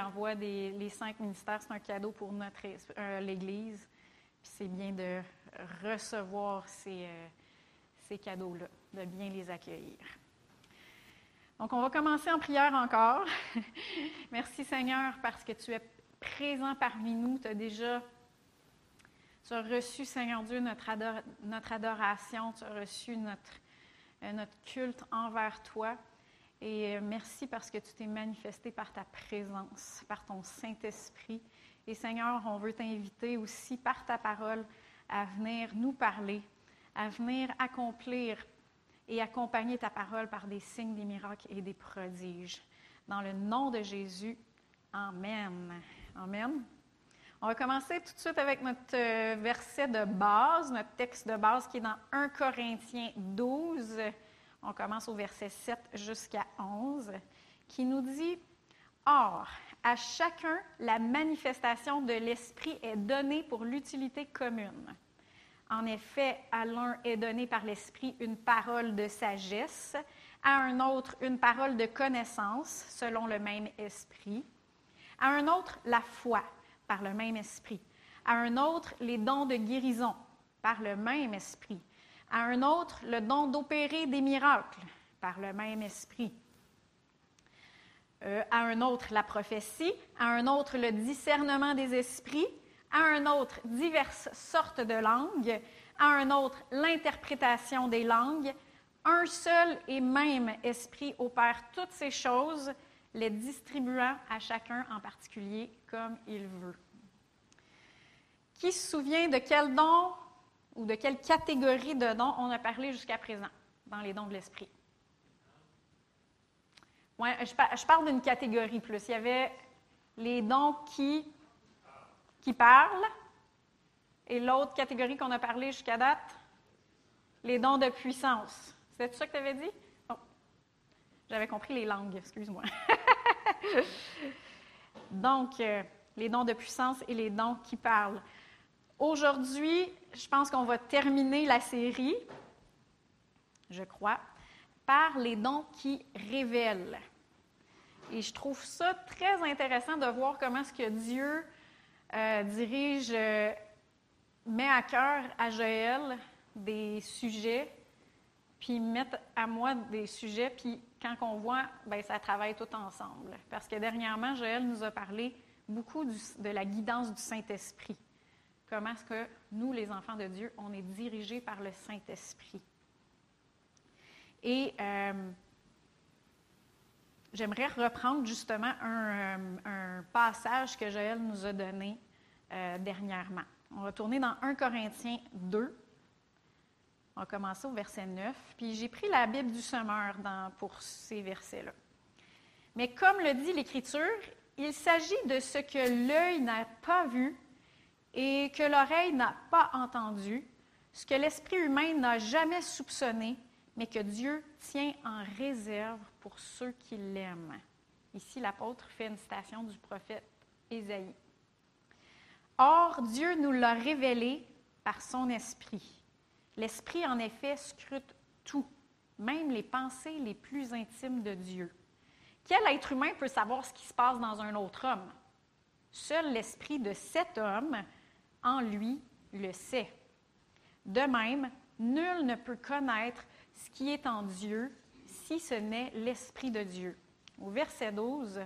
envoie les cinq ministères, c'est un cadeau pour notre euh, l'Église. Puis c'est bien de recevoir ces, euh, ces cadeaux-là, de bien les accueillir. Donc, on va commencer en prière encore. Merci Seigneur parce que tu es présent parmi nous. Tu as déjà tu reçu, Seigneur Dieu, notre, notre adoration. Tu as reçu notre, euh, notre culte envers toi. Et euh, merci parce que tu t'es manifesté par ta présence, par ton Saint-Esprit. Et Seigneur, on veut t'inviter aussi par ta parole à venir nous parler, à venir accomplir et accompagner ta parole par des signes, des miracles et des prodiges. Dans le nom de Jésus, Amen. Amen. On va commencer tout de suite avec notre euh, verset de base, notre texte de base qui est dans 1 Corinthiens 12. On commence au verset 7 jusqu'à 11, qui nous dit Or, à chacun, la manifestation de l'Esprit est donnée pour l'utilité commune. En effet, à l'un est donnée par l'Esprit une parole de sagesse, à un autre une parole de connaissance, selon le même Esprit, à un autre la foi, par le même Esprit, à un autre les dons de guérison, par le même Esprit, à un autre le don d'opérer des miracles par le même esprit, euh, à un autre la prophétie, à un autre le discernement des esprits, à un autre diverses sortes de langues, à un autre l'interprétation des langues. Un seul et même esprit opère toutes ces choses, les distribuant à chacun en particulier comme il veut. Qui se souvient de quel don ou de quelle catégorie de dons on a parlé jusqu'à présent dans les dons de l'esprit? Ouais, je, parle d'une catégorie plus. Il y avait les dons qui, qui parlent et l'autre catégorie qu'on a parlé jusqu'à date, les dons de puissance. C'est ça que tu avais dit? Oh. J'avais compris les langues, excuse-moi. Donc, euh, les dons de puissance et les dons qui parlent. Aujourd'hui, je pense qu'on va terminer la série, je crois, par les dons qui révèlent. Et je trouve ça très intéressant de voir comment ce que Dieu euh, dirige, euh, met à cœur à Joël des sujets, puis met à moi des sujets, puis quand on voit, bien, ça travaille tout ensemble. Parce que dernièrement, Joël nous a parlé beaucoup de la guidance du Saint-Esprit comment est-ce que nous, les enfants de Dieu, on est dirigés par le Saint-Esprit? Et euh, j'aimerais reprendre justement un, euh, passage que Joël nous a donné euh, dernièrement. On va tourner dans 1 Corinthiens 2. On va commencer au verset 9. Puis j'ai pris la Bible du semeur pour ces versets-là. Mais comme le dit l'Écriture, il s'agit de ce que l'œil n'a pas vu, et que l'oreille n'a pas entendu, ce que l'esprit humain n'a jamais soupçonné, mais que Dieu tient en réserve pour ceux qui l'aiment. Ici, l'apôtre fait une citation du prophète Ésaïe. Or, Dieu nous l'a révélé par son esprit. L'esprit, en effet, scrute tout, même les pensées les plus intimes de Dieu. Quel être humain peut savoir ce qui se passe dans un autre homme? Seul l'esprit de cet homme en lui le sait. De même, nul ne peut connaître ce qui est en Dieu si ce n'est l'Esprit de Dieu. Au verset 12,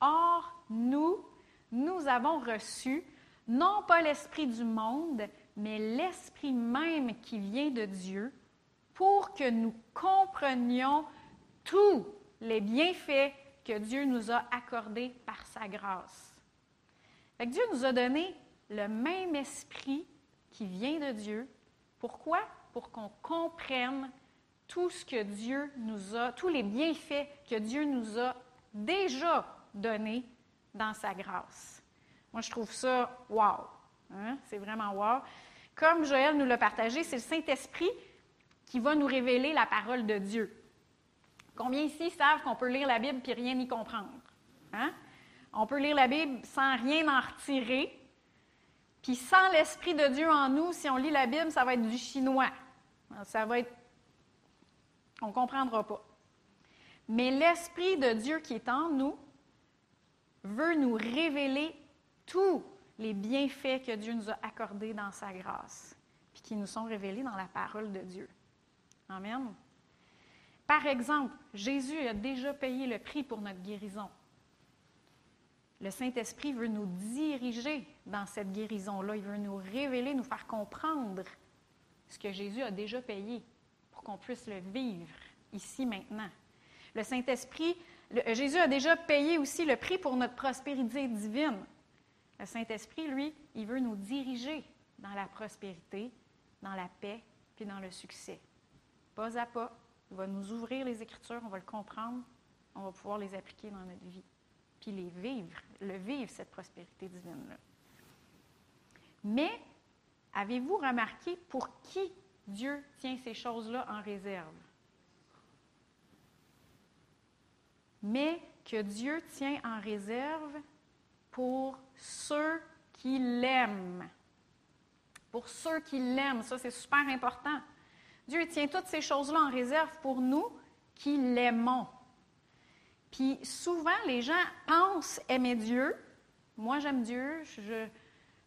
Or, nous, nous avons reçu non pas l'Esprit du monde, mais l'Esprit même qui vient de Dieu, pour que nous comprenions tous les bienfaits que Dieu nous a accordés par sa grâce. Dieu nous a donné le même esprit qui vient de Dieu. Pourquoi? Pour qu'on comprenne tout ce que Dieu nous a, tous les bienfaits que Dieu nous a déjà donnés dans sa grâce. Moi, je trouve ça wow. Hein? C'est vraiment wow. Comme Joël nous l'a partagé, c'est le Saint-Esprit qui va nous révéler la parole de Dieu. Combien ici savent qu'on peut lire la Bible et rien y comprendre? Hein? On peut lire la Bible sans rien en retirer, puis sans l'Esprit de Dieu en nous, si on lit la Bible, ça va être du chinois. Ça va être... On ne comprendra pas. Mais l'Esprit de Dieu qui est en nous veut nous révéler tous les bienfaits que Dieu nous a accordés dans sa grâce, puis qui nous sont révélés dans la parole de Dieu. Amen. Par exemple, Jésus a déjà payé le prix pour notre guérison. Le Saint-Esprit veut nous diriger dans cette guérison-là. Il veut nous révéler, nous faire comprendre ce que Jésus a déjà payé pour qu'on puisse le vivre ici maintenant. Le Saint-Esprit, Jésus a déjà payé aussi le prix pour notre prospérité divine. Le Saint-Esprit, lui, il veut nous diriger dans la prospérité, dans la paix, puis dans le succès. Pas à pas, il va nous ouvrir les Écritures, on va le comprendre, on va pouvoir les appliquer dans notre vie puis les vivre, le vivre, cette prospérité divine-là. Mais avez-vous remarqué pour qui Dieu tient ces choses-là en réserve? Mais que Dieu tient en réserve pour ceux qui l'aiment. Pour ceux qui l'aiment, ça c'est super important. Dieu tient toutes ces choses-là en réserve pour nous qui l'aimons. Puis souvent, les gens pensent aimer Dieu. Moi, j'aime Dieu, je,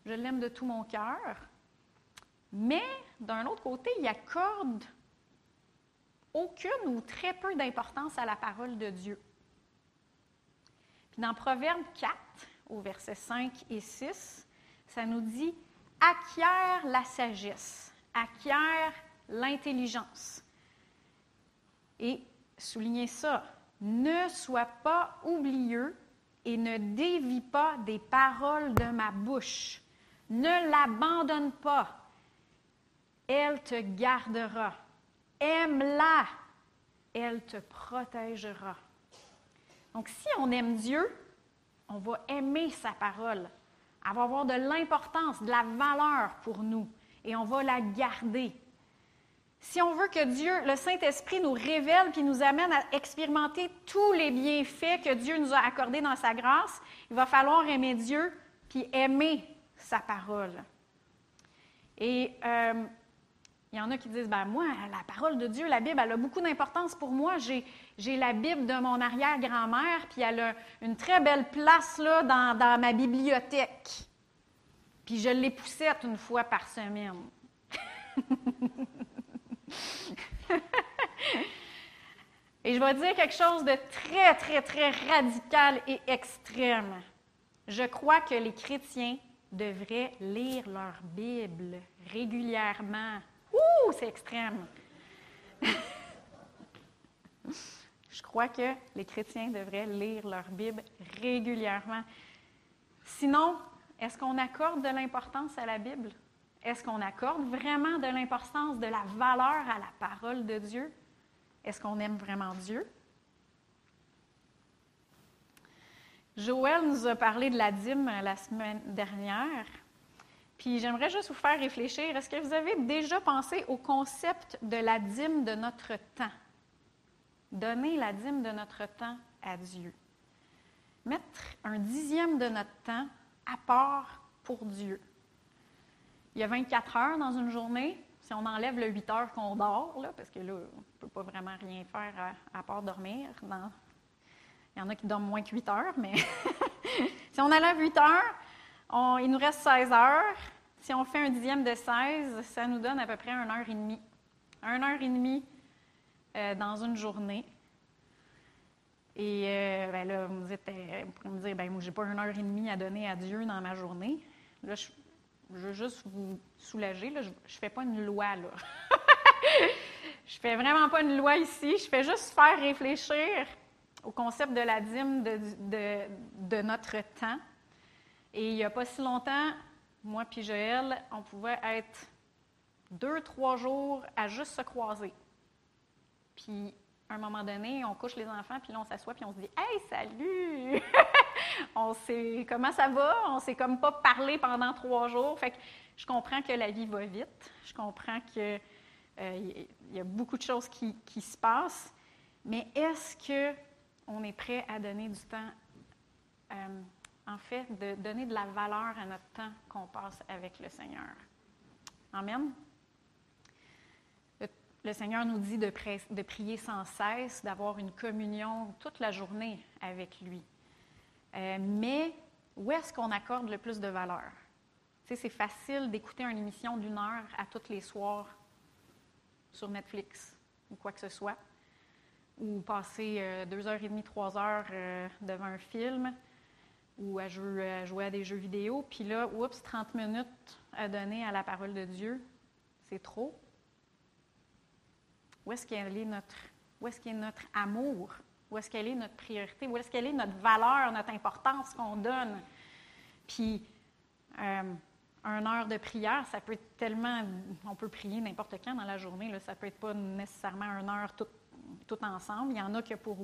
l'aime de tout mon cœur. Mais d'un autre côté, ils accordent aucune ou très peu d'importance à la parole de Dieu. Puis dans Proverbe 4, au verset 5 et 6, ça nous dit acquiert la sagesse, acquiert l'intelligence. Et soulignez ça, ne sois pas oublieux et ne dévie pas des paroles de ma bouche. Ne l'abandonne pas. Elle te gardera. Aime-la. Elle te protégera. Donc, si on aime Dieu, on va aimer sa parole. Elle va avoir de l'importance, de la valeur pour nous et on va la garder. Si on veut que Dieu, le Saint-Esprit, nous révèle puis nous amène à expérimenter tous les bienfaits que Dieu nous a accordés dans sa grâce, il va falloir aimer Dieu puis aimer sa parole. Et euh, il y en a qui disent, ben moi, la parole de Dieu, la Bible, elle a beaucoup d'importance pour moi. J'ai la Bible de mon arrière-grand-mère, puis elle a une très belle place là, dans, dans ma bibliothèque. Puis je l'époussette une fois par semaine. et je vais dire quelque chose de très, très, très radical et extrême. Je crois que les chrétiens devraient lire leur Bible régulièrement. Ouh, c'est extrême. Je crois que les chrétiens devraient lire leur Bible régulièrement. Sinon, est-ce qu'on accorde de l'importance à la Bible? Est-ce qu'on accorde vraiment de l'importance, de la valeur à la parole de Dieu? Est-ce qu'on aime vraiment Dieu? Joël nous a parlé de la dîme la semaine dernière. Puis j'aimerais juste vous faire réfléchir. Est-ce que vous avez déjà pensé au concept de la dîme de notre temps? Donner la dîme de notre temps à Dieu. Mettre un dixième de notre temps à part pour Dieu. Il y a 24 heures dans une journée. Si on enlève le 8 heures qu'on dort, là, parce que là, on ne peut pas vraiment rien faire à, part dormir. Il y en a qui dorment moins que 8 heures, mais si on enlève 8 heures, il nous reste 16 heures. Si on fait un dixième de 16, ça nous donne à peu près 1 heure et demie. 1 heure et demie euh, dans une journée. Et euh, ben là, vous, êtes, euh, me dire, ben moi, j'ai pas une heure et demie à donner à Dieu dans ma journée. Là, je, je veux juste vous soulager. je ne fais pas une loi. Là. je fais vraiment pas une loi ici. Je fais juste faire réfléchir au concept de la dîme de, de, notre temps. Et il n'y a pas si longtemps, moi et Joël, on pouvait être deux, trois jours à juste se croiser. Puis, à un moment donné, on couche les enfants, puis là, on s'assoit, puis on se dit Hey, salut on sait comment ça va, on s'est comme pas parlé pendant trois jours. Fait que je comprends que la vie va vite, je comprends qu'il euh, y a beaucoup de choses qui, se passent, mais est-ce qu'on est prêt à donner du temps, euh, en fait, de donner de la valeur à notre temps qu'on passe avec le Seigneur? Amen. Le, Seigneur nous dit de, prier sans cesse, d'avoir une communion toute la journée avec lui. Euh, mais où est-ce qu'on accorde le plus de valeur? C'est facile d'écouter une émission d'une heure à tous les soirs sur Netflix ou quoi que ce soit, ou passer euh, deux heures et demie, trois heures euh, devant un film, ou à jouer, à jouer, à des jeux vidéo, puis là, oups, 30 minutes à donner à la parole de Dieu, c'est trop. Où est-ce qu'elle est notre, notre amour? Où est-ce qu'elle est notre priorité? Où est-ce qu'elle est notre valeur, notre importance qu'on donne? Puis, euh, une heure de prière, ça peut être tellement. On peut prier n'importe quand dans la journée. Là, ça peut être pas nécessairement une heure tout, tout ensemble. Il y en a que pour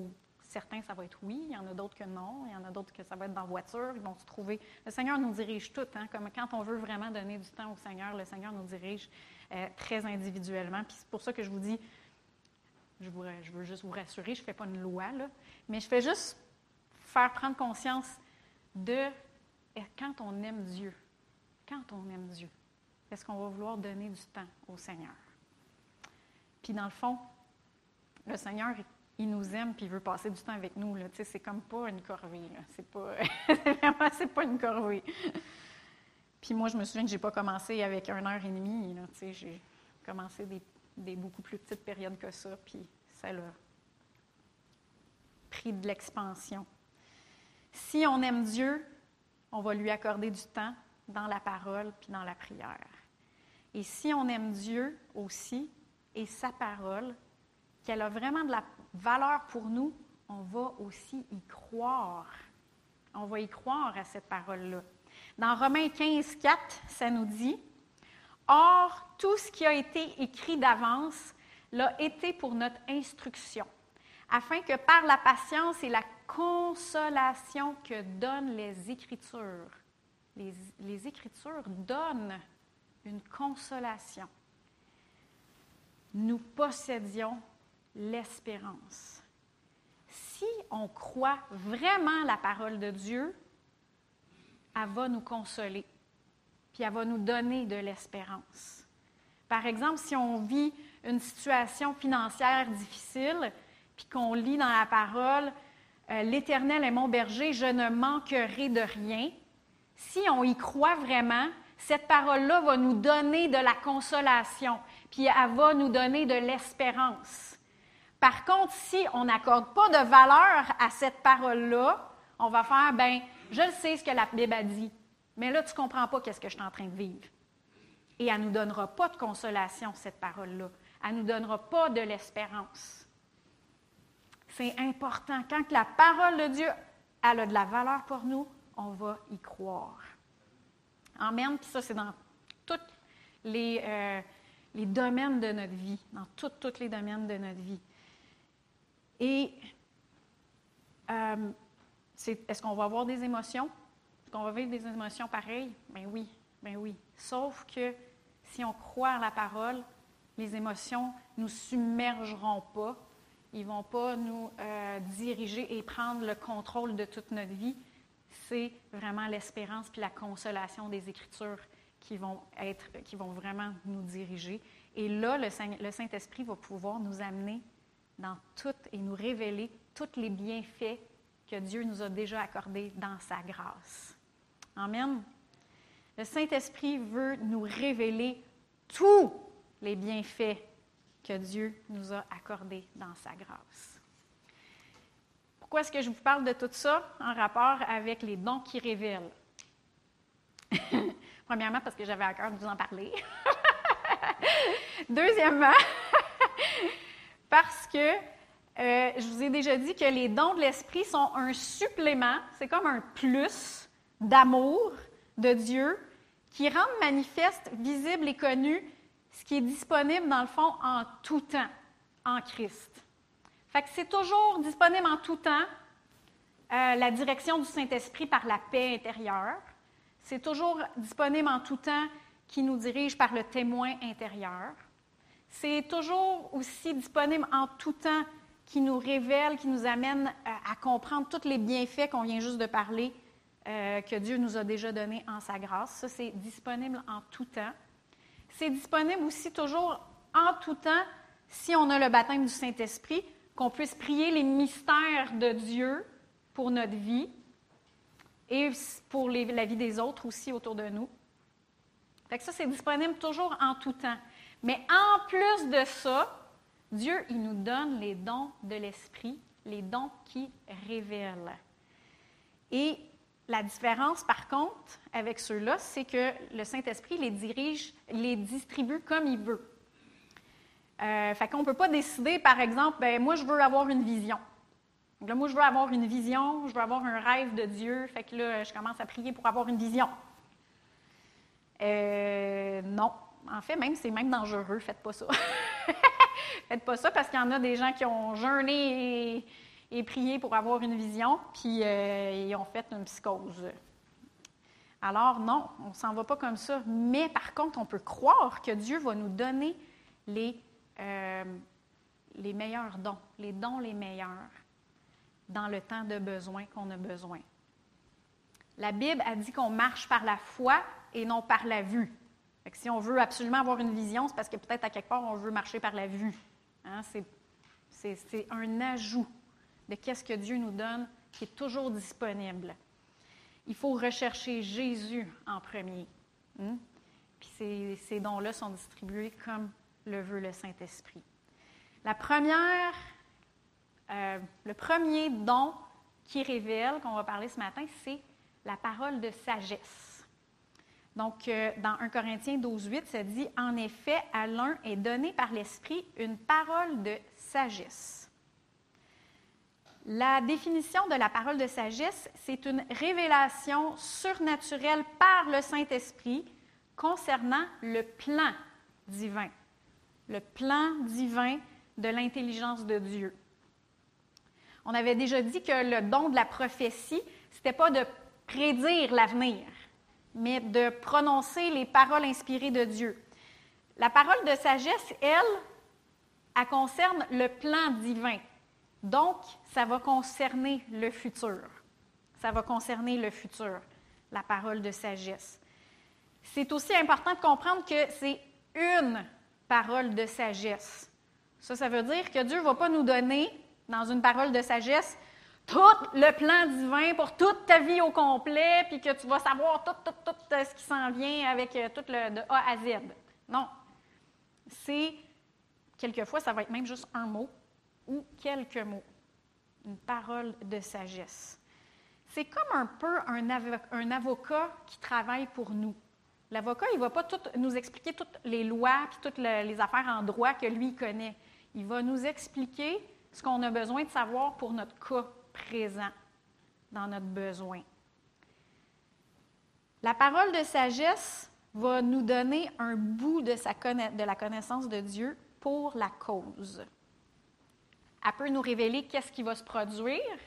certains, ça va être oui. Il y en a d'autres que non. Il y en a d'autres que ça va être dans la voiture. Ils vont se trouver. Le Seigneur nous dirige tout. Hein, comme quand on veut vraiment donner du temps au Seigneur, le Seigneur nous dirige euh, très individuellement. Puis c'est pour ça que je vous dis je, veux juste vous rassurer, je ne fais pas une loi, là, mais je fais juste faire prendre conscience de eh, quand on aime Dieu, quand on aime Dieu, est-ce qu'on va vouloir donner du temps au Seigneur? Puis dans le fond, le Seigneur, il nous aime puis il veut passer du temps avec nous. Là. C'est comme pas une corvée. C'est vraiment c'est pas une corvée. puis moi, je me souviens que j'ai pas commencé avec une heure et demie. J'ai commencé des des beaucoup plus petites périodes que ça, puis ça a pris de l'expansion. Si on aime Dieu, on va lui accorder du temps dans la parole puis dans la prière. Et si on aime Dieu aussi et sa parole, qu'elle a vraiment de la valeur pour nous, on va aussi y croire. On va y croire à cette parole-là. Dans Romains 15, 4, ça nous dit Or, tout ce qui a été écrit d'avance l'a été pour notre instruction, afin que par la patience et la consolation que donnent les Écritures, les, Écritures donnent une consolation. Nous possédions l'espérance. Si on croit vraiment la parole de Dieu, elle va nous consoler puis elle va nous donner de l'espérance. Par exemple, si on vit une situation financière difficile, puis qu'on lit dans la parole, euh, L'Éternel est mon berger, je ne manquerai de rien, si on y croit vraiment, cette parole-là va nous donner de la consolation, puis elle va nous donner de l'espérance. Par contre, si on n'accorde pas de valeur à cette parole-là, on va faire, ben, je sais ce que la Bible a dit. Mais là, tu ne comprends pas qu'est-ce que je suis en train de vivre. Et elle ne nous donnera pas de consolation, cette parole-là. Elle ne nous donnera pas de l'espérance. C'est important. Quand la parole de Dieu elle a de la valeur pour nous, on va y croire. Amen. Puis ça, c'est dans tous les, euh, les, domaines de notre vie, dans tous les domaines de notre vie. Et euh, est-ce qu'on va avoir des émotions? Qu'on va vivre des émotions pareilles? Bien oui, bien oui. Sauf que si on croit à la parole, les émotions ne nous submergeront pas. Ils ne vont pas nous euh, diriger et prendre le contrôle de toute notre vie. C'est vraiment l'espérance puis la consolation des Écritures qui vont, être, qui vont vraiment nous diriger. Et là, le Saint-Esprit va pouvoir nous amener dans tout et nous révéler tous les bienfaits que Dieu nous a déjà accordés dans sa grâce. Amen. Le Saint-Esprit veut nous révéler tous les bienfaits que Dieu nous a accordés dans sa grâce. Pourquoi est-ce que je vous parle de tout ça en rapport avec les dons qui révèlent? Premièrement, parce que j'avais à cœur de vous en parler. Deuxièmement, parce que euh, je vous ai déjà dit que les dons de l'Esprit sont un supplément, c'est comme un plus d'amour de Dieu qui rend manifeste, visible et connu ce qui est disponible dans le fond en tout temps en Christ. Fait que c'est toujours disponible en tout temps euh, la direction du Saint-Esprit par la paix intérieure. C'est toujours disponible en tout temps qui nous dirige par le témoin intérieur. C'est toujours aussi disponible en tout temps qui nous révèle, qui nous amène euh, à comprendre tous les bienfaits qu'on vient juste de parler euh, que Dieu nous a déjà donné en sa grâce. Ça, c'est disponible en tout temps. C'est disponible aussi toujours en tout temps si on a le baptême du Saint-Esprit, qu'on puisse prier les mystères de Dieu pour notre vie. et pour la vie des autres aussi autour de nous. Fait ça, c'est disponible toujours en tout temps. Mais en plus de ça, Dieu, il nous donne les dons de l'Esprit, les dons qui révèlent. Et la différence, par contre, avec ceux-là, c'est que le Saint-Esprit les dirige, les distribue comme il veut. Euh, fait qu'on ne peut pas décider, par exemple, ben, moi, je veux avoir une vision. Là, moi, je veux avoir une vision, je veux avoir un rêve de Dieu. Fait que là, je commence à prier pour avoir une vision. Euh, non. En fait, même, c'est même dangereux. Faites pas ça. Faites pas ça parce qu'il y en a des gens qui ont jeûné et, prié pour avoir une vision, puis euh, ils ont fait une psychose. Alors, non, on ne s'en va pas comme ça. Mais par contre, on peut croire que Dieu va nous donner les, euh, les meilleurs dons, les dons les meilleurs dans le temps de besoin qu'on a besoin. La Bible a dit qu'on marche par la foi et non par la vue. si on veut absolument avoir une vision, c'est parce que peut-être à quelque part, on veut marcher par la vue. Hein, c'est un ajout de qu'est-ce que Dieu nous donne qui est toujours disponible. Il faut rechercher Jésus en premier. Hein? Puis ces, ces dons-là sont distribués comme le veut le Saint-Esprit. La première euh, le premier don qui révèle, qu'on va parler ce matin, c'est la parole de sagesse. Donc, euh, dans 1 Corinthiens 12, 8, ça dit En effet, à l'un est donné par l'Esprit une parole de sagesse. La définition de la parole de sagesse, c'est une révélation surnaturelle par le Saint-Esprit concernant le plan divin, le plan divin de l'intelligence de Dieu. On avait déjà dit que le don de la prophétie, ce n'était pas de prédire l'avenir, mais de prononcer les paroles inspirées de Dieu. La parole de sagesse, elle, elle concerne le plan divin. Donc, ça va concerner le futur. Ça va concerner le futur, la parole de sagesse. C'est aussi important de comprendre que c'est une parole de sagesse. Ça, ça veut dire que Dieu ne va pas nous donner dans une parole de sagesse, tout le plan divin pour toute ta vie au complet, puis que tu vas savoir tout, tout, tout euh, ce qui s'en vient avec euh, tout le de A à Z. Non. C'est, quelquefois, ça va être même juste un mot ou quelques mots. Une parole de sagesse. C'est comme un peu un, avocat qui travaille pour nous. L'avocat, il ne va pas tout nous expliquer toutes les lois puis toutes les affaires en droit que lui connaît. Il va nous expliquer ce qu'on a besoin de savoir pour notre cas présent, dans notre besoin. La parole de sagesse va nous donner un bout de la connaissance de Dieu pour la cause. Elle peut nous révéler qu'est-ce qui va se produire.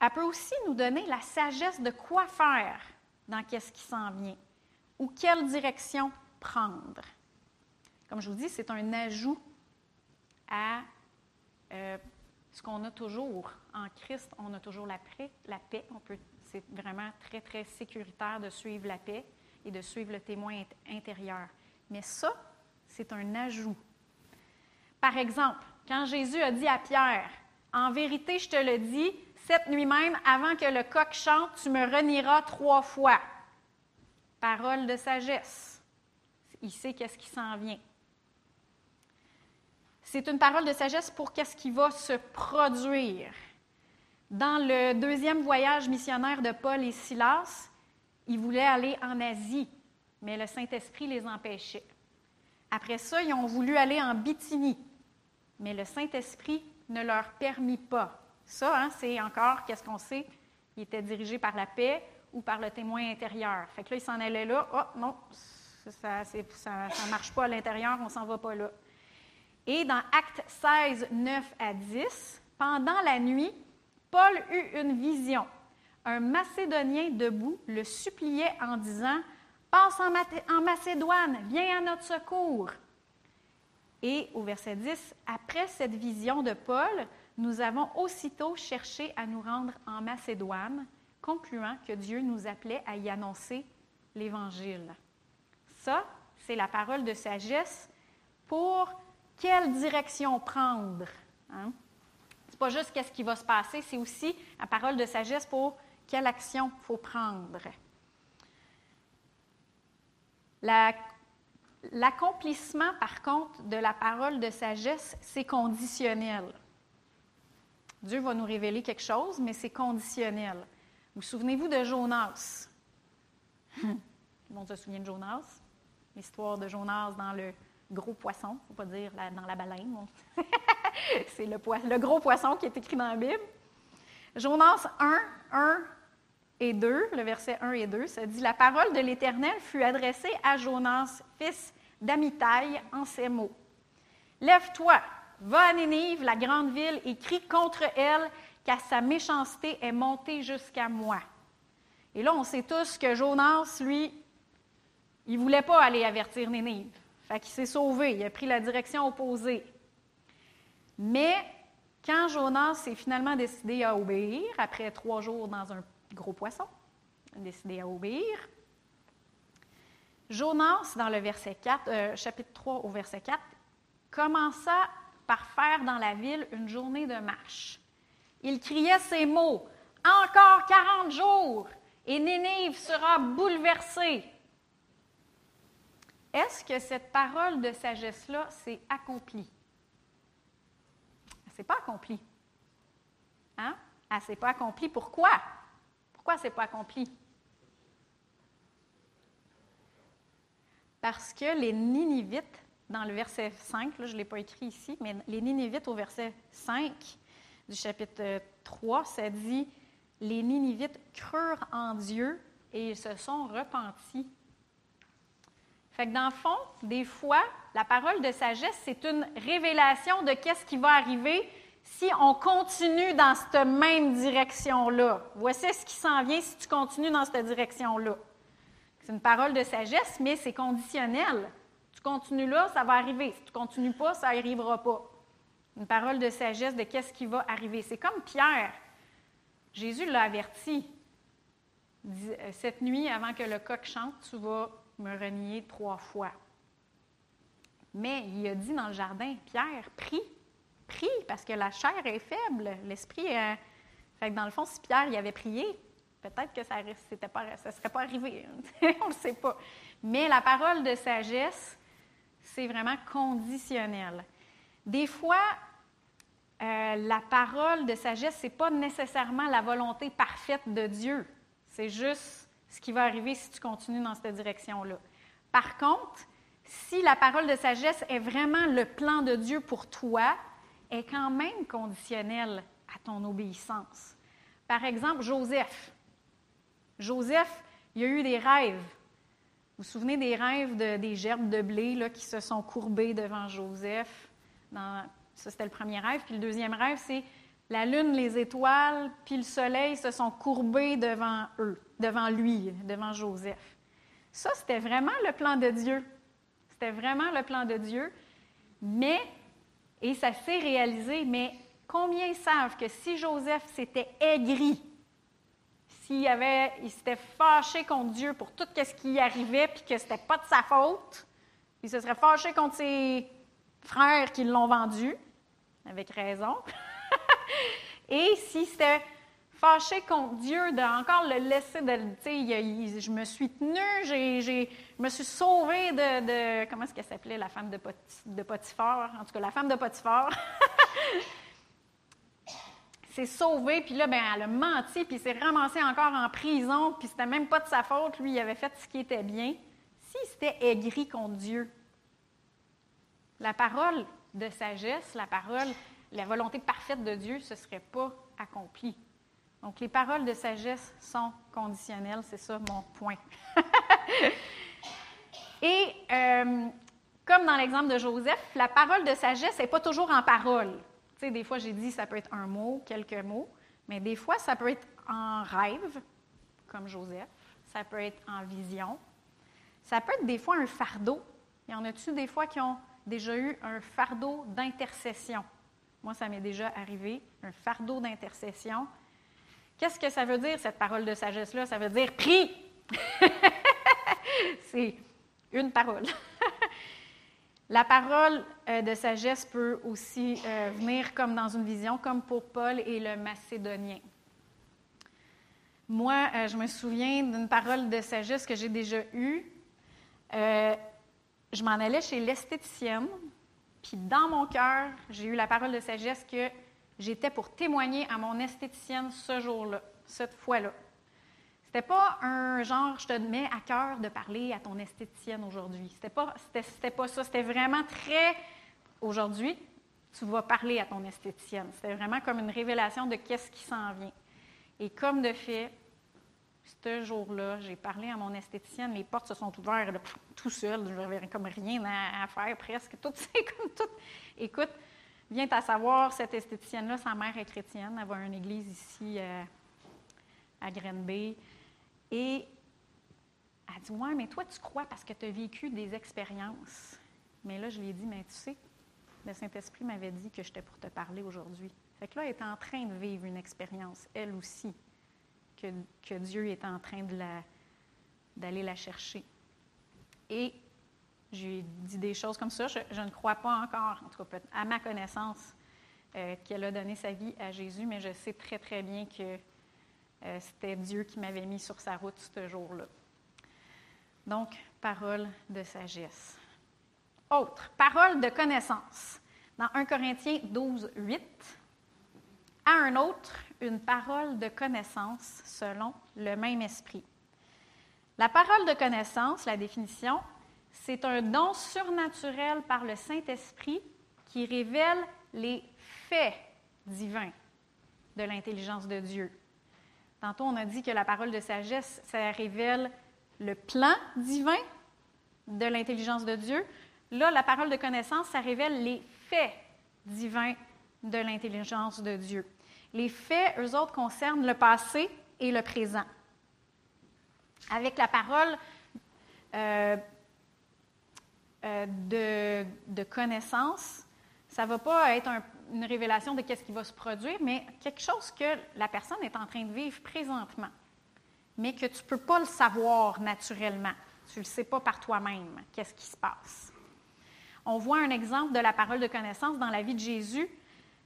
Elle peut aussi nous donner la sagesse de quoi faire dans qu'est-ce qui s'en vient ou quelle direction prendre. Comme je vous dis, c'est un ajout à euh, ce qu'on a toujours en Christ, on a toujours la paix. La paix c'est vraiment très, très sécuritaire de suivre la paix et de suivre le témoin intérieur. Mais ça, c'est un ajout. Par exemple, quand Jésus a dit à Pierre, En vérité, je te le dis, cette nuit même, avant que le coq chante, tu me renieras trois fois. Parole de sagesse. Il sait qu'est-ce qui s'en vient. C'est une parole de sagesse pour qu'est-ce qui va se produire. Dans le deuxième voyage missionnaire de Paul et Silas, ils voulaient aller en Asie, mais le Saint-Esprit les empêchait. Après ça, ils ont voulu aller en Bithynie, mais le Saint-Esprit ne leur permit pas. Ça, hein, c'est encore, qu'est-ce qu'on sait? Ils étaient dirigés par la paix ou par le témoin intérieur. Fait que là, ils s'en allaient là. Oh, non, ça ne marche pas à l'intérieur, on ne s'en va pas là. Et dans Actes 16, 9 à 10, pendant la nuit, Paul eut une vision. Un Macédonien debout le suppliait en disant Passe en, Macédoine, viens à notre secours. Et au verset 10, après cette vision de Paul, nous avons aussitôt cherché à nous rendre en Macédoine, concluant que Dieu nous appelait à y annoncer l'Évangile. Ça, c'est la parole de sagesse pour quelle direction prendre. Hein? Ce n'est pas juste qu'est-ce qui va se passer, c'est aussi la parole de sagesse pour Quelle action faut prendre? L'accomplissement, par contre, de la parole de sagesse, c'est conditionnel. Dieu va nous révéler quelque chose, mais c'est conditionnel. Vous souvenez-vous de Jonas? Tout le monde se souvient de Jonas? L'histoire de Jonas dans le gros poisson, il ne faut pas dire dans la baleine. c'est le, le, gros poisson qui est écrit dans la Bible. Jonas 1, 1 et 2, le verset 1 et 2, ça dit La parole de l'Éternel fut adressée à Jonas, fils d'Amitai, en ces mots Lève-toi, va à Nénive, la grande ville, et crie contre elle, car sa méchanceté est montée jusqu'à moi. Et là, on sait tous que Jonas, lui, il ne voulait pas aller avertir Nénive. Fait qu'il s'est sauvé, il a pris la direction opposée. Mais quand Jonas s'est finalement décidé à obéir, après trois jours dans un gros poisson, décidé à obéir, Jonas, dans le verset 4, euh, chapitre 3 au verset 4, commença par faire dans la ville une journée de marche. Il criait ces mots Encore 40 jours et Nénive sera bouleversée. Est-ce que cette parole de sagesse-là s'est accomplie? Elle ne s'est pas accomplie. Hein? Elle ne s'est pas accomplie. Pourquoi? Pourquoi elle ne s'est pas accomplie? Parce que les Ninivites, dans le verset 5, là, je ne l'ai pas écrit ici, mais les Ninivites au verset 5 du chapitre 3, ça dit Les Ninivites crurent en Dieu et ils se sont repentis. Fait que dans le fond, des fois, la parole de sagesse, c'est une révélation de qu'est-ce qui va arriver si on continue dans cette même direction-là. Voici ce qui s'en vient si tu continues dans cette direction-là. C'est une parole de sagesse, mais c'est conditionnel. Tu continues là, ça va arriver. Si tu continues pas, ça n'arrivera pas. Une parole de sagesse de qu'est-ce qui va arriver. C'est comme Pierre. Jésus l'a averti. Euh, cette nuit, avant que le coq chante, tu vas me renier trois fois. Mais il a dit dans le jardin, Pierre, prie, prie, parce que la chair est faible, l'esprit est... Fait que dans le fond, si Pierre y avait prié, peut-être que ça ne serait pas arrivé. On ne sait pas. Mais la parole de sagesse, c'est vraiment conditionnel. Des fois, euh, la parole de sagesse, ce n'est pas nécessairement la volonté parfaite de Dieu. C'est juste ce qui va arriver si tu continues dans cette direction-là. Par contre, si la parole de sagesse est vraiment le plan de Dieu pour toi, est quand même conditionnelle à ton obéissance. Par exemple, Joseph. Joseph, il a eu des rêves. Vous vous souvenez des rêves des gerbes de blé là, qui se sont courbées devant Joseph? Ça, c'était le premier rêve. Puis le deuxième rêve, c'est la lune, les étoiles, puis le soleil se sont courbés devant eux, devant lui, devant Joseph. Ça, c'était vraiment le plan de Dieu. C'était vraiment le plan de Dieu. Mais, et ça s'est réalisé, mais combien savent que si Joseph s'était aigri, s'il avait, il s'était fâché contre Dieu pour tout ce qui arrivait, puis que ce n'était pas de sa faute, il se serait fâché contre ses frères qui l'ont vendu, avec raison. Et si c'était fâché contre Dieu de encore le laisser de. Sais, je me suis tenue, je me suis sauvée de. comment est-ce qu'elle s'appelait, la femme de, de Potiphar? En tout cas, la femme de Potiphar. s'est sauvée, puis là, ben, elle a menti, puis s'est ramassée encore en prison, puis c'était même pas de sa faute, lui, il avait fait ce qui était bien. Si c'était aigri contre Dieu, la parole de sagesse, la parole, la volonté parfaite de Dieu, ce serait pas accompli. Donc, les paroles de sagesse sont conditionnelles, c'est ça mon point. Et euh, comme dans l'exemple de Joseph, la parole de sagesse n'est pas toujours en parole. Tu sais, des fois, j'ai dit ça peut être un mot, quelques mots, mais des fois, ça peut être en rêve, comme Joseph. Ça peut être en vision. Ça peut être des fois un fardeau. Il y en a-tu des fois qui ont déjà eu un fardeau d'intercession? Moi, ça m'est déjà arrivé, un fardeau d'intercession. Qu'est-ce que ça veut dire, cette parole de sagesse-là? Ça veut dire prie. C'est une parole. La parole euh, de sagesse peut aussi euh, venir comme dans une vision, comme pour Paul et le Macédonien. Moi, euh, je me souviens d'une parole de sagesse que j'ai déjà eue. Je m'en allais chez l'esthéticienne, puis dans mon cœur, j'ai eu la parole de sagesse que j'étais pour témoigner à mon esthéticienne ce jour-là, cette fois-là. C'était pas un genre, je te mets à cœur de parler à ton esthéticienne aujourd'hui. C'était pas, c'était, pas ça. C'était vraiment très, aujourd'hui, tu vas parler à ton esthéticienne. C'était vraiment comme une révélation de qu'est-ce qui s'en vient. Et comme de fait, ce jour-là, j'ai parlé à mon esthéticienne, les portes se sont ouvertes tout seul, je n'avais comme rien à, faire presque, tout, c'est comme tout. Écoute, viens à savoir, cette esthéticienne-là, sa mère est chrétienne, elle va une église ici euh, à Grenby. Et elle dit Ouais, mais toi, tu crois parce que tu as vécu des expériences. Mais là, je lui ai dit Mais tu sais, le Saint-Esprit m'avait dit que j'étais pour te parler aujourd'hui. Fait que là, elle est en train de vivre une expérience, elle aussi, que, que Dieu est en train d'aller la, chercher. Et j'ai dit des choses comme ça. Je, ne crois pas encore, en tout à ma connaissance, euh, qu'elle a donné sa vie à Jésus, mais je sais très, très bien que euh, c'était Dieu qui m'avait mis sur sa route ce jour-là. Donc, parole de sagesse. Autre, parole de connaissance. Dans 1 Corinthiens 12, 8, à un autre une parole de connaissance selon le même esprit. La parole de connaissance, la définition, c'est un don surnaturel par le Saint-Esprit qui révèle les faits divins de l'intelligence de Dieu. Tantôt, on a dit que la parole de sagesse, ça révèle le plan divin de l'intelligence de Dieu. Là, la parole de connaissance, ça révèle les faits divins de l'intelligence de Dieu. Les faits, eux autres, concernent le passé et le présent. Avec la parole euh, euh, de, de, connaissance, ça ne va pas être une révélation de qu'est-ce qui va se produire, mais quelque chose que la personne est en train de vivre présentement, mais que tu ne peux pas le savoir naturellement. Tu ne le sais pas par toi-même, qu'est-ce qui se passe. On voit un exemple de la parole de connaissance dans la vie de Jésus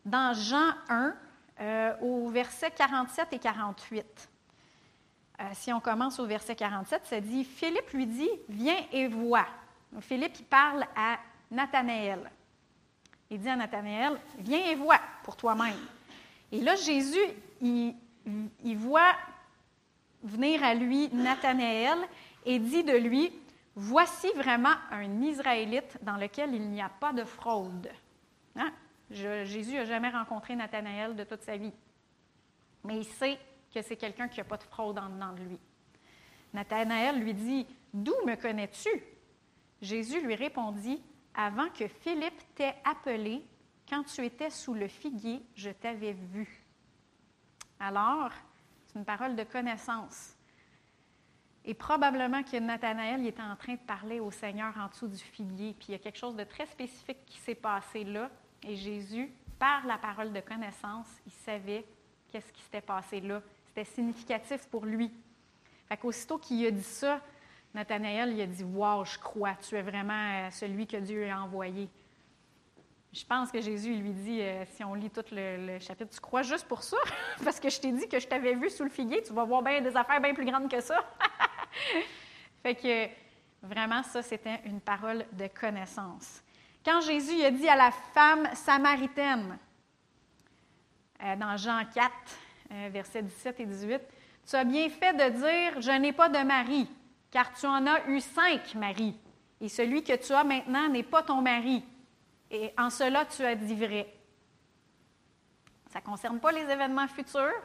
dans Jean 1, euh, au verset 47 et 48. Euh, si on commence au verset 47, ça dit Philippe lui dit Viens et vois. Philippe, il parle à Nathanaël. Il dit à Nathanaël Viens et vois pour toi-même. Et là, Jésus, il, voit venir à lui Nathanaël et dit de lui Voici vraiment un Israélite dans lequel il n'y a pas de fraude. Hein? Jésus n'a jamais rencontré Nathanaël de toute sa vie. Mais il sait que c'est quelqu'un qui n'a pas de fraude en dedans de lui. Nathanaël lui dit D'où me connais-tu? Jésus lui répondit Avant que Philippe t'ait appelé, quand tu étais sous le figuier, je t'avais vu. Alors, c'est une parole de connaissance. Et probablement que Nathanaël était en train de parler au Seigneur en dessous du figuier, puis il y a quelque chose de très spécifique qui s'est passé là, et Jésus, par la parole de connaissance, il savait qu'est-ce qui s'était passé là. C'était significatif pour lui. Fait qu'aussitôt qu'il a dit ça, Nathanaël, il a dit Wow, je crois, tu es vraiment euh, celui que Dieu a envoyé. Je pense que Jésus lui dit, euh, si on lit tout le, chapitre, tu crois juste pour ça? Parce que je t'ai dit que je t'avais vu sous le figuier, tu vas voir des affaires bien plus grandes que ça. fait que vraiment, ça, c'était une parole de connaissance. Quand Jésus a dit à la femme samaritaine, euh, dans Jean 4, euh, versets 17 et 18, Tu as bien fait de dire, Je n'ai pas de mari, car tu en as eu cinq maris, et celui que tu as maintenant n'est pas ton mari. Et en cela, tu as dit vrai. Ça ne concerne pas les événements futurs,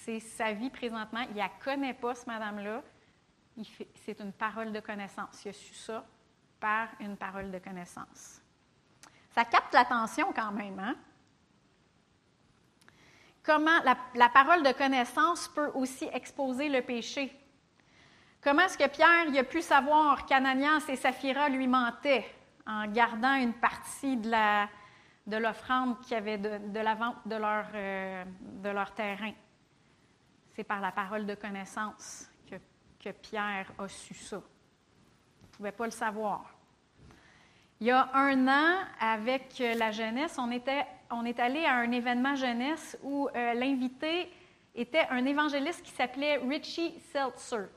c'est sa vie présentement. Il ne connaît pas, ce madame-là. C'est une parole de connaissance. Il a su ça par une parole de connaissance. Ça capte l'attention quand même. Hein? Comment la, parole de connaissance peut aussi exposer le péché? Comment est-ce que Pierre a pu savoir qu'Ananias et Saphira lui mentaient en gardant une partie de, l'offrande qu'il y avait de, la vente de leur, euh, de leur terrain? C'est par la parole de connaissance que, que Pierre a su ça. Il ne pouvait pas le savoir. Il y a un an, avec la jeunesse, on, était, on est allé à un événement jeunesse où euh, l'invité était un évangéliste qui s'appelait Richie Seltzer.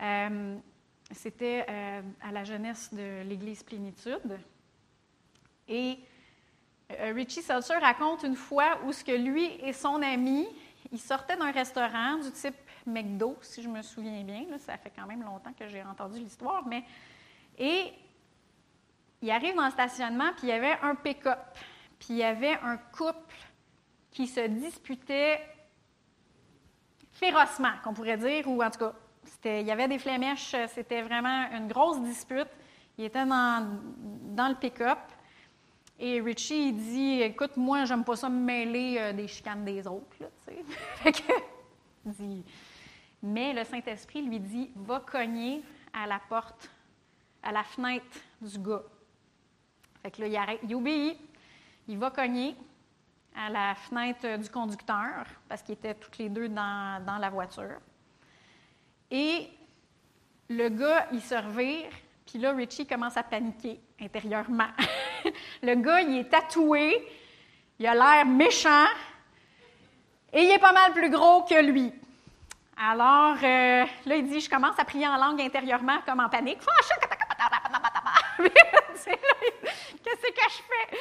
Euh, c'était euh, à la jeunesse de l'Église Plénitude. Et euh, Richie Seltzer raconte une fois où ce que lui et son ami, ils sortaient d'un restaurant du type McDo, si je me souviens bien. ça fait quand même longtemps que j'ai entendu l'histoire, mais et il arrive dans le stationnement, puis il y avait un pick-up, puis il y avait un couple qui se disputait férocement, qu'on pourrait dire, ou en tout cas, il y avait des flémèches, c'était vraiment une grosse dispute. Il était dans, le pick-up. Et Richie, il dit Écoute, moi, j'aime pas ça me mêler euh, des chicanes des autres. fait que, mais le Saint-Esprit lui dit Va cogner à la porte, à la fenêtre du gars. Fait que là, il, arrête, il obéit. Il va cogner à la fenêtre du conducteur, parce qu'ils étaient tous les deux dans, la voiture. Et le gars, il se revire, puis là, Richie commence à paniquer intérieurement. le gars, il est tatoué, il a l'air méchant, et il est pas mal plus gros que lui. Alors, euh, là, il dit, je commence à prier en langue intérieurement, comme en panique. Qu'est-ce que je fais?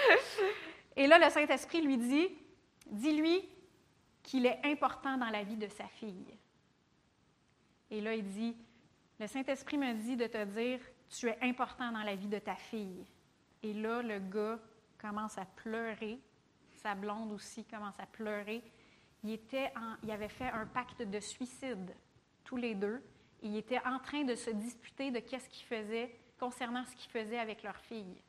Et là, le Saint-Esprit lui dit, dis-lui qu'il est important dans la vie de sa fille. Et là, il dit, le Saint-Esprit me dit de te dire, tu es important dans la vie de ta fille. Et là, le gars commence à pleurer. Sa blonde aussi commence à pleurer. Il, était il avait fait un pacte de suicide, tous les deux. il était en train de se disputer de qu'est-ce qu'il faisait concernant ce qu'il faisait avec leur fille.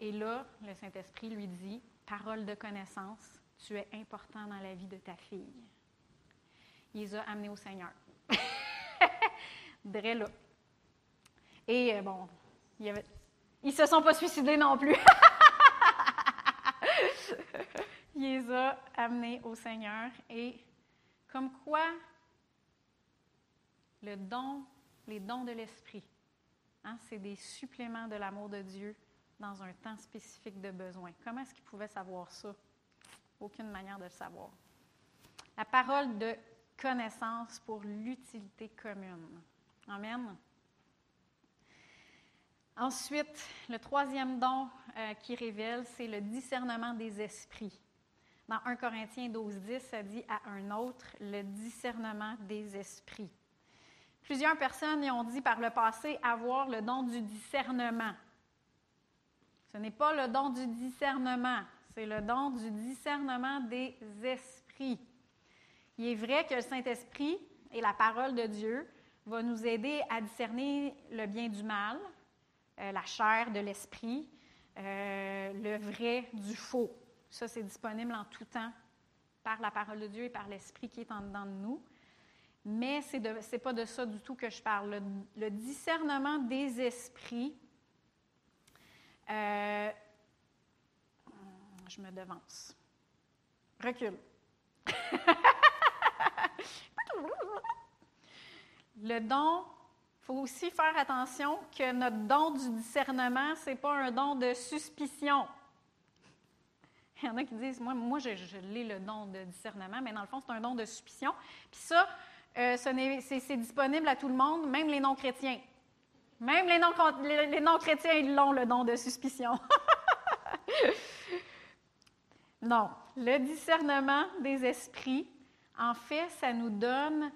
Et là, le Saint-Esprit lui dit, parole de connaissance, tu es important dans la vie de ta fille. Il les a amenés au Seigneur. Dre là. Et euh, bon, il avait... se sont pas suicidés non plus. il les a amenés au Seigneur. Et comme quoi, le don, les dons de l'Esprit, hein, c'est des suppléments de l'amour de Dieu dans un temps spécifique de besoin. Comment est-ce qu'ils pouvaient savoir ça? Aucune manière de le savoir. La parole de connaissance pour l'utilité commune. Amen. Ensuite, le troisième don euh, qui révèle, c'est le discernement des esprits. Dans 1 Corinthiens 12, 10, ça dit à un autre le discernement des esprits. Plusieurs personnes y ont dit par le passé avoir le don du discernement. Ce n'est pas le don du discernement, c'est le don du discernement des esprits. Il est vrai que le Saint-Esprit et la parole de Dieu va nous aider à discerner le bien du mal, euh, la chair de l'esprit, euh, le vrai du faux. Ça, c'est disponible en tout temps par la parole de Dieu et par l'Esprit qui est en dedans de nous. Mais ce n'est pas de ça du tout que je parle. Le, discernement des esprits, euh, je me devance. Recule. Le don, il faut aussi faire attention que notre don du discernement, ce n'est pas un don de suspicion. Il y en a qui disent, moi, moi je, l'ai le don de discernement, mais dans le fond, c'est un don de suspicion. Puis ça, euh, c'est disponible à tout le monde, même les non-chrétiens. Même les non-chrétiens, ils l'ont, le don de suspicion. non, le discernement des esprits, en fait, ça nous donne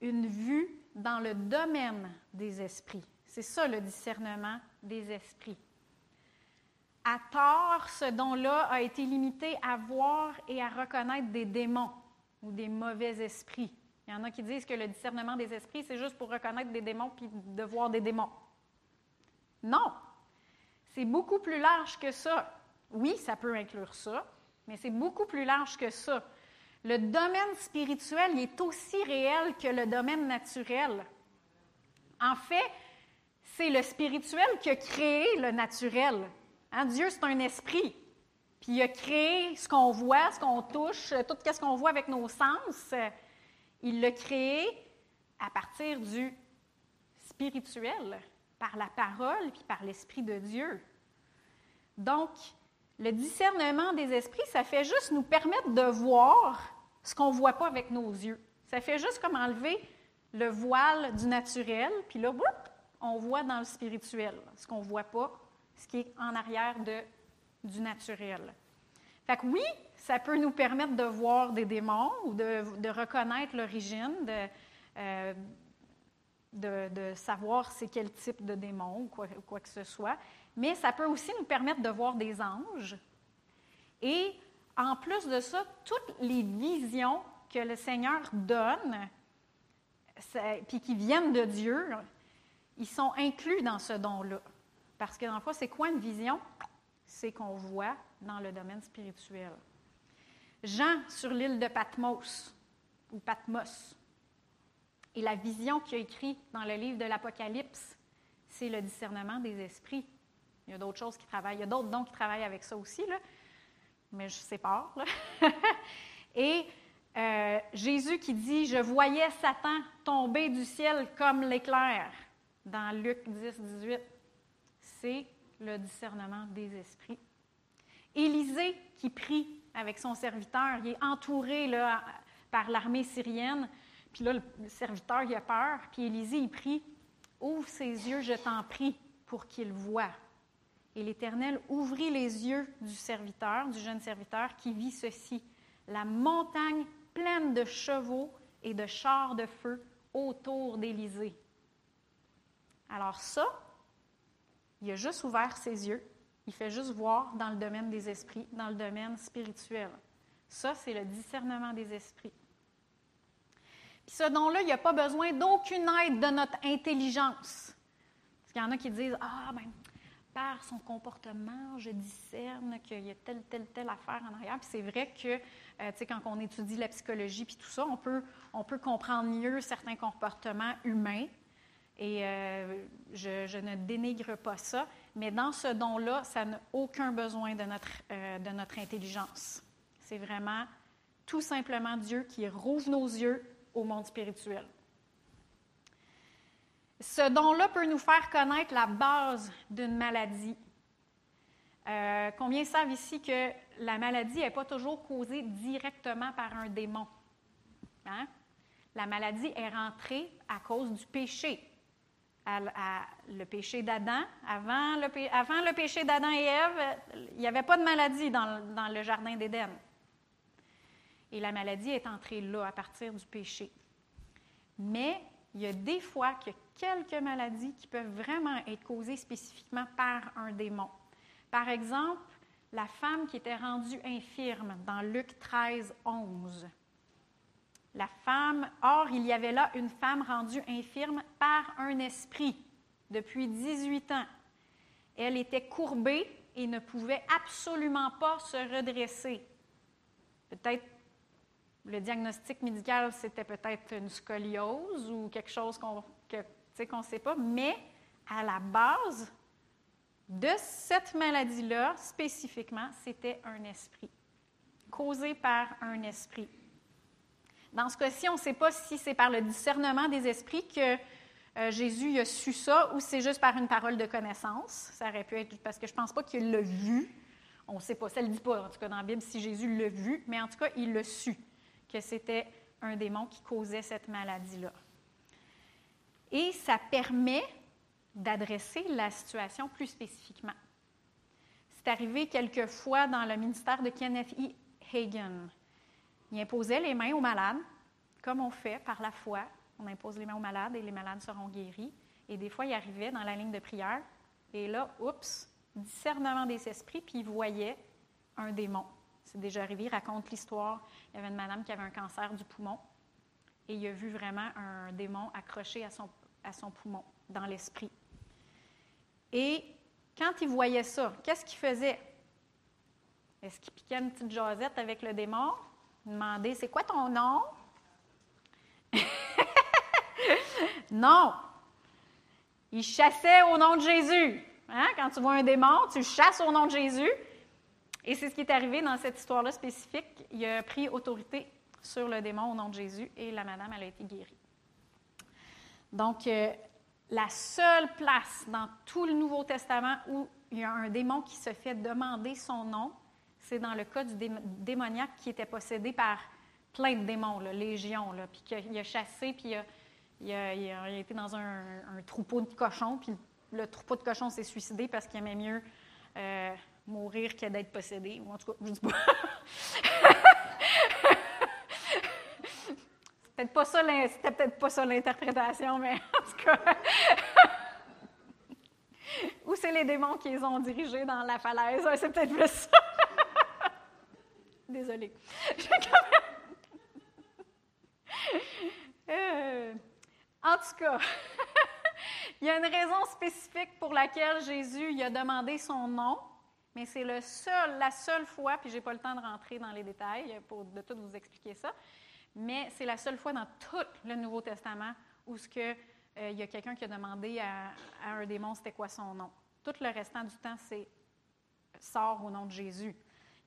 une vue dans le domaine des esprits. C'est ça le discernement des esprits. À tort, ce don-là a été limité à voir et à reconnaître des démons ou des mauvais esprits. Il y en a qui disent que le discernement des esprits, c'est juste pour reconnaître des démons puis de voir des démons. Non, c'est beaucoup plus large que ça. Oui, ça peut inclure ça, mais c'est beaucoup plus large que ça. Le domaine spirituel est aussi réel que le domaine naturel. En fait, c'est le spirituel qui a créé le naturel. Hein, Dieu, c'est un esprit. Puis il a créé ce qu'on voit, ce qu'on touche, tout ce qu'on voit avec nos sens. Il l'a créé à partir du spirituel, par la parole puis par l'Esprit de Dieu. Donc, Le discernement des esprits, ça fait juste nous permettre de voir ce qu'on ne voit pas avec nos yeux. Ça fait juste comme enlever le voile du naturel, puis là, on voit dans le spirituel ce qu'on ne voit pas, ce qui est en arrière de, du naturel. Fait que oui, ça peut nous permettre de voir des démons ou de, reconnaître l'origine, euh, de, de, savoir c'est quel type de démon ou quoi, quoi, que ce soit, mais ça peut aussi nous permettre de voir des anges. Et en plus de ça, toutes les visions que le Seigneur donne, puis qui viennent de Dieu, ils sont inclus dans ce don-là. Parce que dans le c'est quoi une vision? C'est qu'on voit dans le domaine spirituel. Jean sur l'île de Patmos, ou Patmos, et la vision qu'il a écrite dans le livre de l'Apocalypse, c'est le discernement des esprits. Il y a d'autres choses qui travaillent, il y a d'autres dons qui travaillent avec ça aussi, mais je sépare. et euh, Jésus qui dit Je voyais Satan tomber du ciel comme l'éclair dans Luc 10, 18. C'est le discernement des esprits. Élisée qui prie avec son serviteur, il est entouré là, par l'armée syrienne. Puis là, le serviteur, il a peur. Puis Élisée, il prie Ouvre ses yeux, je t'en prie, pour qu'il voie. Et l'Éternel ouvrit les yeux du serviteur, du jeune serviteur, qui vit ceci la montagne pleine de chevaux et de chars de feu autour d'Élysée. Alors ça, il a juste ouvert ses yeux, il fait juste voir dans le domaine des esprits, dans le domaine spirituel. Ça, c'est le discernement des esprits. Puis ce don-là, il n'y a pas besoin d'aucune aide de notre intelligence. Parce qu'il y en a qui disent Ah, ben, par son comportement, je discerne qu'il y a telle, telle, telle affaire en arrière. Puis c'est vrai que euh, tu sais, quand on étudie la psychologie puis tout ça, on peut, on peut comprendre mieux certains comportements humains. Et euh, je, ne dénigre pas ça, mais dans ce don-là, ça n'a aucun besoin de notre, euh, de notre intelligence. C'est vraiment tout simplement Dieu qui rouvre nos yeux au monde spirituel. Ce don-là peut nous faire connaître la base d'une maladie. combien savent ici que la maladie n'est pas toujours causée directement par un démon? Hein? La maladie est rentrée à cause du péché. le péché d'Adam, avant le, péché d'Adam et Ève, il n'y avait pas de maladie dans, dans le jardin d'Éden. Et la maladie est entrée là à partir du péché. Mais il y a des fois qu'il y a quelques maladies qui peuvent vraiment être causées spécifiquement par un démon. Par exemple, la femme qui était rendue infirme dans Luc 13, 11. La femme, or, il y avait là une femme rendue infirme par un esprit depuis 18 ans. Elle était courbée et ne pouvait absolument pas se redresser. Peut-être le diagnostic médical, c'était peut-être une scoliose ou quelque chose qu'on ne sait pas, mais à la base, de cette maladie-là, spécifiquement, c'était un esprit, causé par un esprit. Dans ce cas-ci, on ne sait pas si c'est par le discernement des esprits que euh, Jésus a su ça ou c'est juste par une parole de connaissance. Ça aurait pu être parce que je ne pense pas qu'il l'a vu. On ne sait pas, ça ne le dit pas en tout cas dans la Bible si Jésus l'a vu, mais en tout cas, il l'a su que c'était un démon qui causait cette maladie-là. Et ça permet d'adresser la situation plus spécifiquement. C'est arrivé quelquefois dans le ministère de Kenneth E. Hagan. Il imposait les mains aux malades, comme on fait par la foi. On impose les mains aux malades et les malades seront guéris. Et des fois, il arrivait dans la ligne de prière, et là, oups, discernement des esprits, puis il voyait un démon. C'est déjà arrivé, il raconte l'histoire. Il y avait une madame qui avait un cancer du poumon, et il a vu vraiment un démon accroché à son, à son poumon, dans l'esprit. Et quand il voyait ça, qu'est-ce qu'il faisait? Est-ce qu'il piquait une petite jasette avec le démon? Il demandait C'est quoi ton nom? non! Il chassait au nom de Jésus. Hein? Quand tu vois un démon, tu chasses au nom de Jésus. Et c'est ce qui est arrivé dans cette histoire-là spécifique. Il a pris autorité sur le démon au nom de Jésus et la madame, elle a été guérie. Donc, euh, la seule place dans tout le Nouveau Testament où il y a un démon qui se fait demander son nom. C'est dans le cas du démoniaque qui était possédé par plein de démons, là, légion, là, puis qu'il a chassé, puis il a, été dans un, troupeau de cochons, puis le troupeau de cochons s'est suicidé parce qu'il aimait mieux euh, mourir que d'être possédé. Ou en tout cas, je dis pas. c'était peut-être pas ça l'interprétation, mais en tout cas. Ou c'est les démons qui les ont dirigés dans la falaise. c'est peut-être plus ça. Désolée. Euh, en tout cas, il y a une raison spécifique pour laquelle Jésus a demandé son nom, mais c'est le seul, la seule fois, puis je n'ai pas le temps de rentrer dans les détails pour de tout vous expliquer ça, mais c'est la seule fois dans tout le Nouveau Testament où ce que, euh, il y a quelqu'un qui a demandé à, un démon c'était quoi son nom. Tout le restant du temps, c'est sort au nom de Jésus.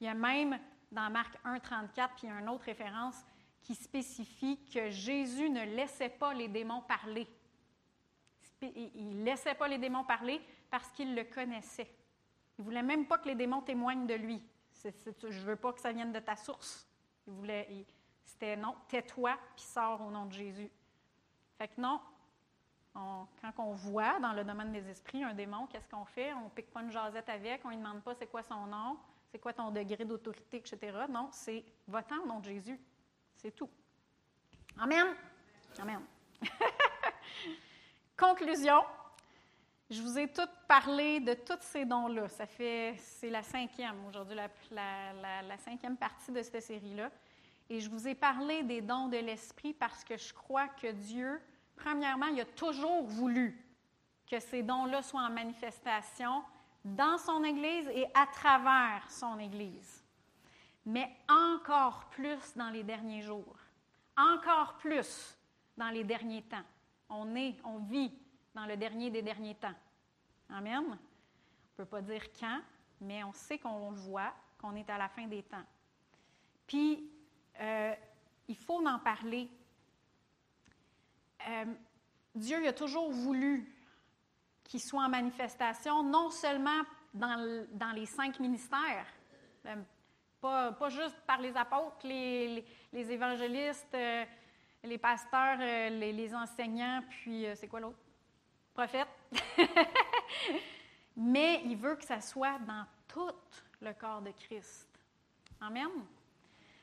Il y a même dans Marc 1, 34, puis il y a une autre référence qui spécifie que Jésus ne laissait pas les démons parler. Il ne laissait pas les démons parler parce qu'il le connaissait. Il ne voulait même pas que les démons témoignent de lui. je ne veux pas que ça vienne de ta source. Il voulait, c'était non, tais-toi, puis sors au nom de Jésus. Fait que non, quand on voit dans le domaine des esprits un démon, qu'est-ce qu'on fait? On ne pique pas une jasette avec, on ne demande pas c'est quoi son nom, c'est quoi ton degré d'autorité, etc. Non, c'est va-t'en au nom de Jésus. C'est tout. Amen. Amen. Conclusion. Je vous ai toutes parlé de tous ces dons-là. Ça fait, c'est la cinquième aujourd'hui, la, cinquième partie de cette série-là. Et je vous ai parlé des dons de l'Esprit parce que je crois que Dieu, premièrement, il a toujours voulu que ces dons-là soient en manifestation dans son Église et à travers son Église mais encore plus dans les derniers jours, encore plus dans les derniers temps. On est, on vit dans le dernier des derniers temps. Amen. On ne peut pas dire quand, mais on sait qu'on le voit, qu'on est à la fin des temps. Puis, euh, il faut en parler. Euh, Dieu a toujours voulu qu'il soit en manifestation, non seulement dans, les cinq ministères, pas, juste par les apôtres, les, évangélistes, euh, les pasteurs, euh, les, enseignants, puis c'est quoi l'autre? Prophète. Mais il veut que ça soit dans tout le corps de Christ. Amen.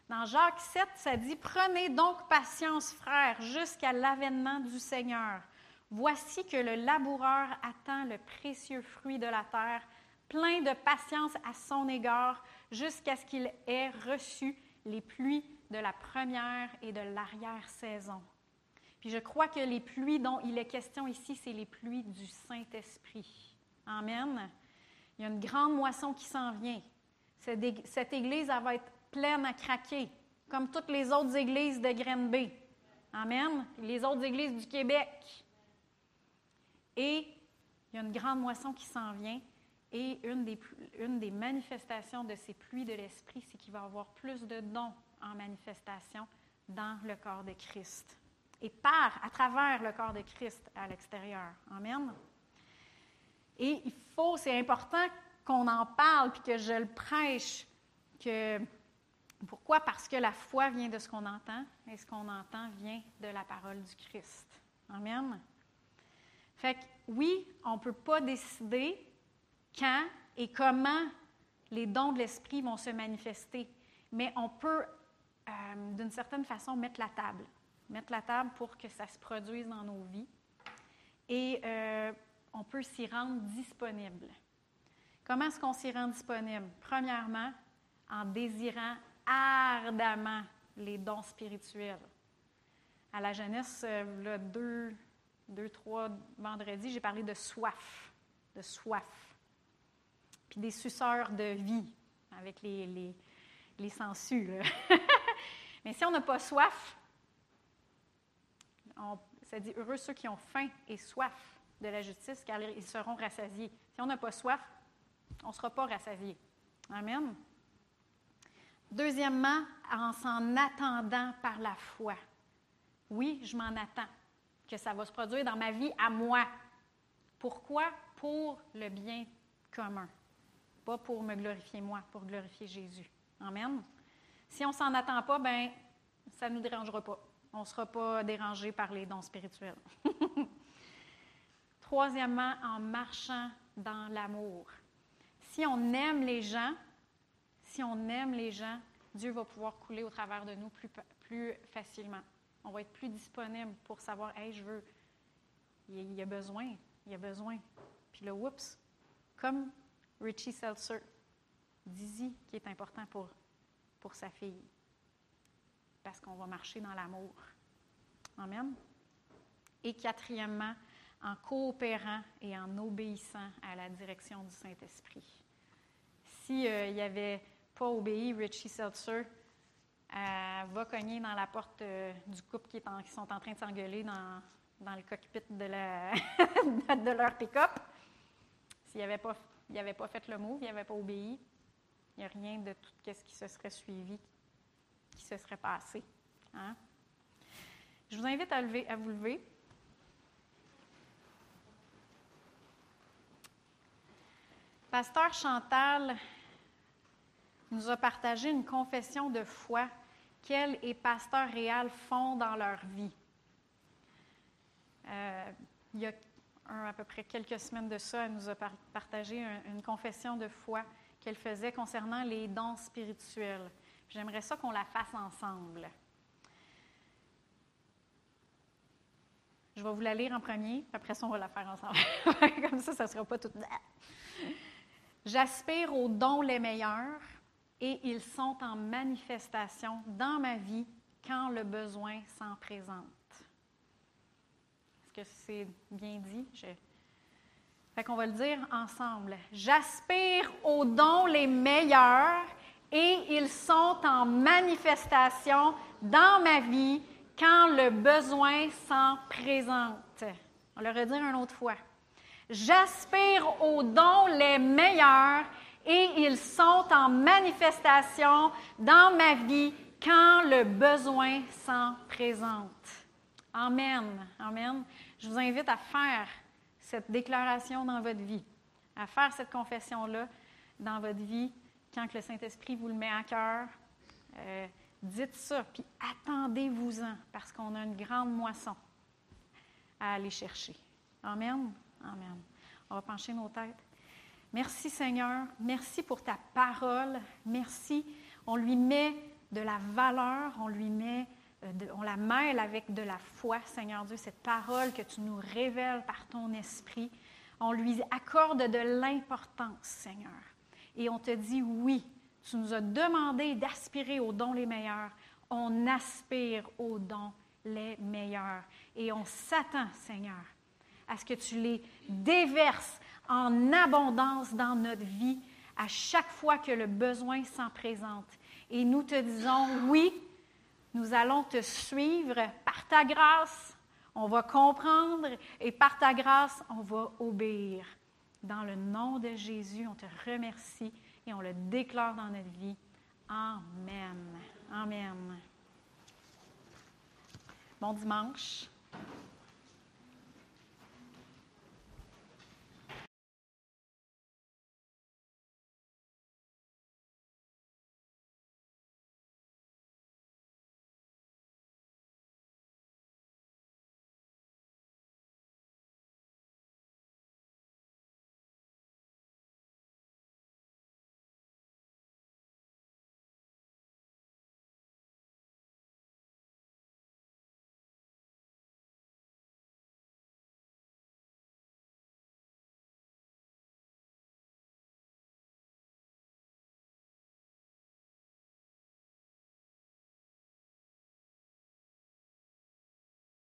Dans Jacques 7, ça dit Prenez donc patience, frères, jusqu'à l'avènement du Seigneur. Voici que le laboureur attend le précieux fruit de la terre, plein de patience à son égard jusqu'à ce qu'il ait reçu les pluies de la première et de l'arrière-saison. Puis je crois que les pluies dont il est question ici, c'est les pluies du Saint-Esprit. Amen. Il y a une grande moisson qui s'en vient. Cette église, elle va être pleine à craquer, comme toutes les autres églises de Grenby. Amen. Les autres églises du Québec. Et il y a une grande moisson qui s'en vient. Et une des, manifestations de ces pluies de l'Esprit, c'est qu'il va y avoir plus de dons en manifestation dans le corps de Christ et par, à travers le corps de Christ à l'extérieur. Amen. Et il faut, c'est important qu'on en parle puis que je le prêche. Que, pourquoi? Parce que la foi vient de ce qu'on entend et ce qu'on entend vient de la parole du Christ. Amen. Fait que oui, on ne peut pas décider quand et comment les dons de l'Esprit vont se manifester. Mais on peut, euh, d'une certaine façon, mettre la table. Mettre la table pour que ça se produise dans nos vies. Et euh, on peut s'y rendre disponible. Comment est-ce qu'on s'y rend disponible? Premièrement, en désirant ardemment les dons spirituels. À la jeunesse, le deux, deux, trois vendredis, j'ai parlé de soif, de soif des suceurs de vie avec les, les, les sangsues. Mais si on n'a pas soif, ça dit heureux ceux qui ont faim et soif de la justice, car ils seront rassasiés. Si on n'a pas soif, on ne sera pas rassasié. Amen. Deuxièmement, en s'en attendant par la foi. Oui, je m'en attends que ça va se produire dans ma vie à moi. Pourquoi? Pour le bien commun. pas pour me glorifier moi, pour glorifier Jésus. Amen. Si on s'en attend pas, ben ça ne nous dérangera pas. On ne sera pas dérangé par les dons spirituels. Troisièmement, en marchant dans l'amour. Si on aime les gens, si on aime les gens, Dieu va pouvoir couler au travers de nous plus, plus facilement. On va être plus disponible pour savoir, hey, je veux, il y a besoin, il y a besoin. Puis le oups, comme Richie Seltzer, Dizzy, qui est important pour, pour sa fille. Parce qu'on va marcher dans l'amour. Amen. Et quatrièmement, en coopérant et en obéissant à la direction du Saint-Esprit. S'il euh, n'y avait pas obéi, Richie Seltzer va cogner dans la porte euh, du couple qui, est qui, sont en train de s'engueuler dans, le cockpit de, leur pick-up. S'il n'avait pas, pas fait le move, il n'avait pas obéi, il n'y a rien de tout ce qui se serait suivi, qui se serait passé. Hein? Je vous invite à, à vous lever. Pasteur Chantal nous a partagé une confession de foi qu'elle et Pasteur Réal font dans leur vie. Euh, il y a à peu près quelques semaines de ça, elle nous a partagé une confession de foi qu'elle faisait concernant les dons spirituels. J'aimerais ça qu'on la fasse ensemble. Je vais vous la lire en premier, après ça, on va la faire ensemble. Comme ça, ça ne sera pas tout. J'aspire aux dons les meilleurs et ils sont en manifestation dans ma vie quand le besoin s'en présente. Est-ce que c'est bien dit? Je... Fait qu'on va le dire ensemble. J'aspire aux dons les meilleurs et ils sont en manifestation dans ma vie quand le besoin s'en présente. On le redire une autre fois. J'aspire aux dons les meilleurs et ils sont en manifestation dans ma vie quand le besoin s'en présente. Amen. Amen. Je vous invite à faire cette déclaration dans votre vie, à faire cette confession-là dans votre vie quand le Saint-Esprit vous le met à cœur. Euh, dites ça, puis attendez-vous-en, parce qu'on a une grande moisson à aller chercher. Amen. Amen. On va pencher nos têtes. Merci Seigneur. Merci pour ta parole. Merci. On lui met de la valeur, on lui met, euh, on la mêle avec de la foi, Seigneur Dieu, cette parole que tu nous révèles par ton esprit. On lui accorde de l'importance, Seigneur. Et on te dit oui, tu nous as demandé d'aspirer aux dons les meilleurs. On aspire aux dons les meilleurs. Et on s'attend, Seigneur, à ce que tu les déverses en abondance dans notre vie à chaque fois que le besoin s'en présente. Et nous te disons, oui, nous allons te suivre par ta grâce, on va comprendre et par ta grâce, on va obéir. Dans le nom de Jésus, on te remercie et on le déclare dans notre vie. Amen. Amen. Bon dimanche.